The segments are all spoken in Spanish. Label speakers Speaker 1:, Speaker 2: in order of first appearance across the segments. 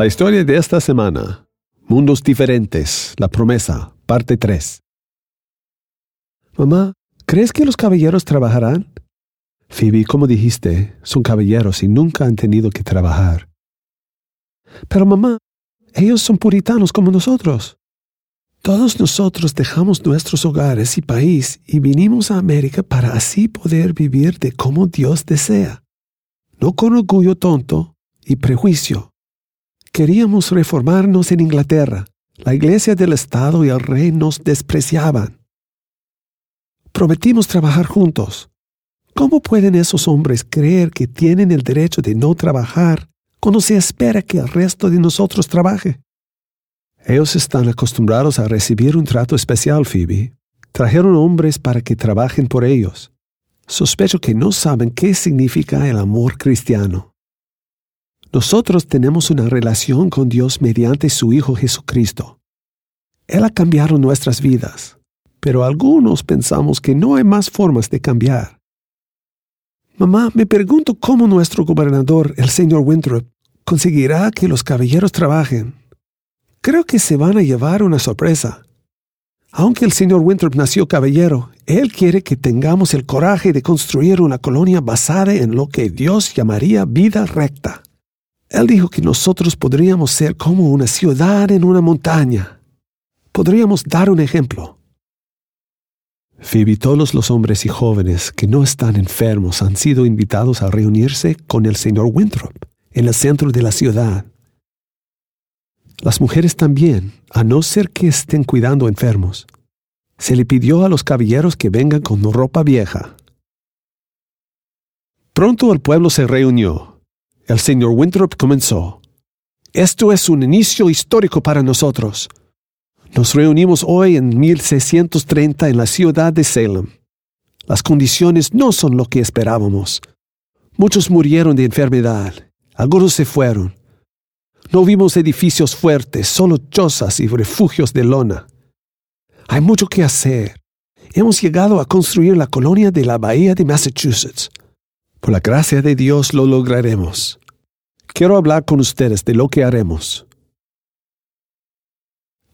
Speaker 1: La historia de esta semana. Mundos diferentes. La promesa. Parte 3.
Speaker 2: Mamá, ¿crees que los caballeros trabajarán?
Speaker 1: Phoebe, como dijiste, son caballeros y nunca han tenido que trabajar.
Speaker 2: Pero mamá, ellos son puritanos como nosotros. Todos nosotros dejamos nuestros hogares y país y vinimos a América para así poder vivir de como Dios desea, no con orgullo tonto y prejuicio. Queríamos reformarnos en Inglaterra. La iglesia del Estado y el rey nos despreciaban. Prometimos trabajar juntos. ¿Cómo pueden esos hombres creer que tienen el derecho de no trabajar cuando se espera que el resto de nosotros trabaje?
Speaker 1: Ellos están acostumbrados a recibir un trato especial, Phoebe. Trajeron hombres para que trabajen por ellos. Sospecho que no saben qué significa el amor cristiano. Nosotros tenemos una relación con Dios mediante su Hijo Jesucristo. Él ha cambiado nuestras vidas, pero algunos pensamos que no hay más formas de cambiar. Mamá, me pregunto cómo nuestro gobernador, el señor Winthrop, conseguirá que los caballeros trabajen creo que se van a llevar una sorpresa. Aunque el señor Winthrop nació caballero, él quiere que tengamos el coraje de construir una colonia basada en lo que Dios llamaría vida recta. Él dijo que nosotros podríamos ser como una ciudad en una montaña. Podríamos dar un ejemplo. Phoebe, todos los hombres y jóvenes que no están enfermos han sido invitados a reunirse con el señor Winthrop en el centro de la ciudad las mujeres también, a no ser que estén cuidando enfermos. Se le pidió a los caballeros que vengan con ropa vieja. Pronto el pueblo se reunió. El señor Winthrop comenzó. Esto es un inicio histórico para nosotros. Nos reunimos hoy en 1630 en la ciudad de Salem. Las condiciones no son lo que esperábamos. Muchos murieron de enfermedad. Algunos se fueron. No vimos edificios fuertes, solo chozas y refugios de lona. Hay mucho que hacer. Hemos llegado a construir la colonia de la Bahía de Massachusetts. Por la gracia de Dios lo lograremos. Quiero hablar con ustedes de lo que haremos.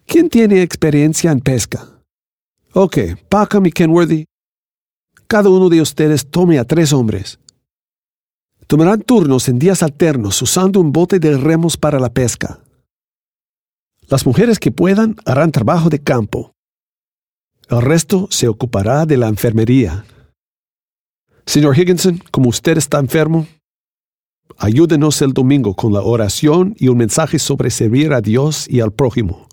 Speaker 1: ¿Quién tiene experiencia en pesca? Ok, Packham y Kenworthy. Cada uno de ustedes tome a tres hombres. Tomarán turnos en días alternos usando un bote de remos para la pesca. Las mujeres que puedan harán trabajo de campo. El resto se ocupará de la enfermería. Señor Higginson, como usted está enfermo, ayúdenos el domingo con la oración y un mensaje sobre servir a Dios y al prójimo.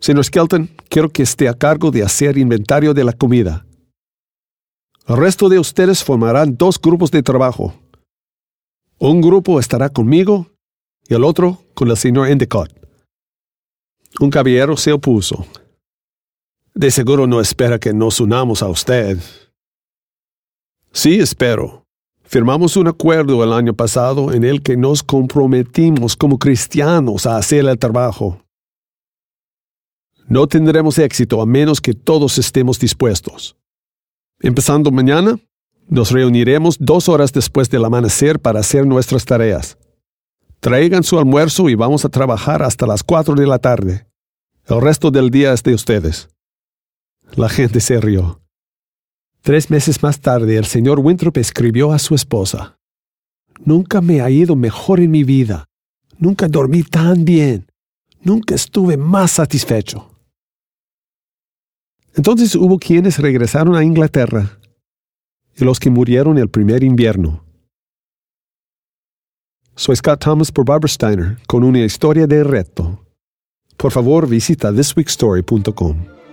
Speaker 1: Señor Skelton, quiero que esté a cargo de hacer inventario de la comida. El resto de ustedes formarán dos grupos de trabajo. Un grupo estará conmigo y el otro con el señor Endicott. Un caballero se opuso. De seguro no espera que nos unamos a usted. Sí, espero. Firmamos un acuerdo el año pasado en el que nos comprometimos como cristianos a hacer el trabajo. No tendremos éxito a menos que todos estemos dispuestos. Empezando mañana, nos reuniremos dos horas después del amanecer para hacer nuestras tareas. Traigan su almuerzo y vamos a trabajar hasta las cuatro de la tarde. El resto del día es de ustedes. La gente se rió. Tres meses más tarde, el señor Winthrop escribió a su esposa. Nunca me ha ido mejor en mi vida. Nunca dormí tan bien. Nunca estuve más satisfecho. Entonces hubo quienes regresaron a Inglaterra y los que murieron el primer invierno. Soy Scott Thomas por Barbara Steiner con una historia de reto. Por favor visita thisweekstory.com.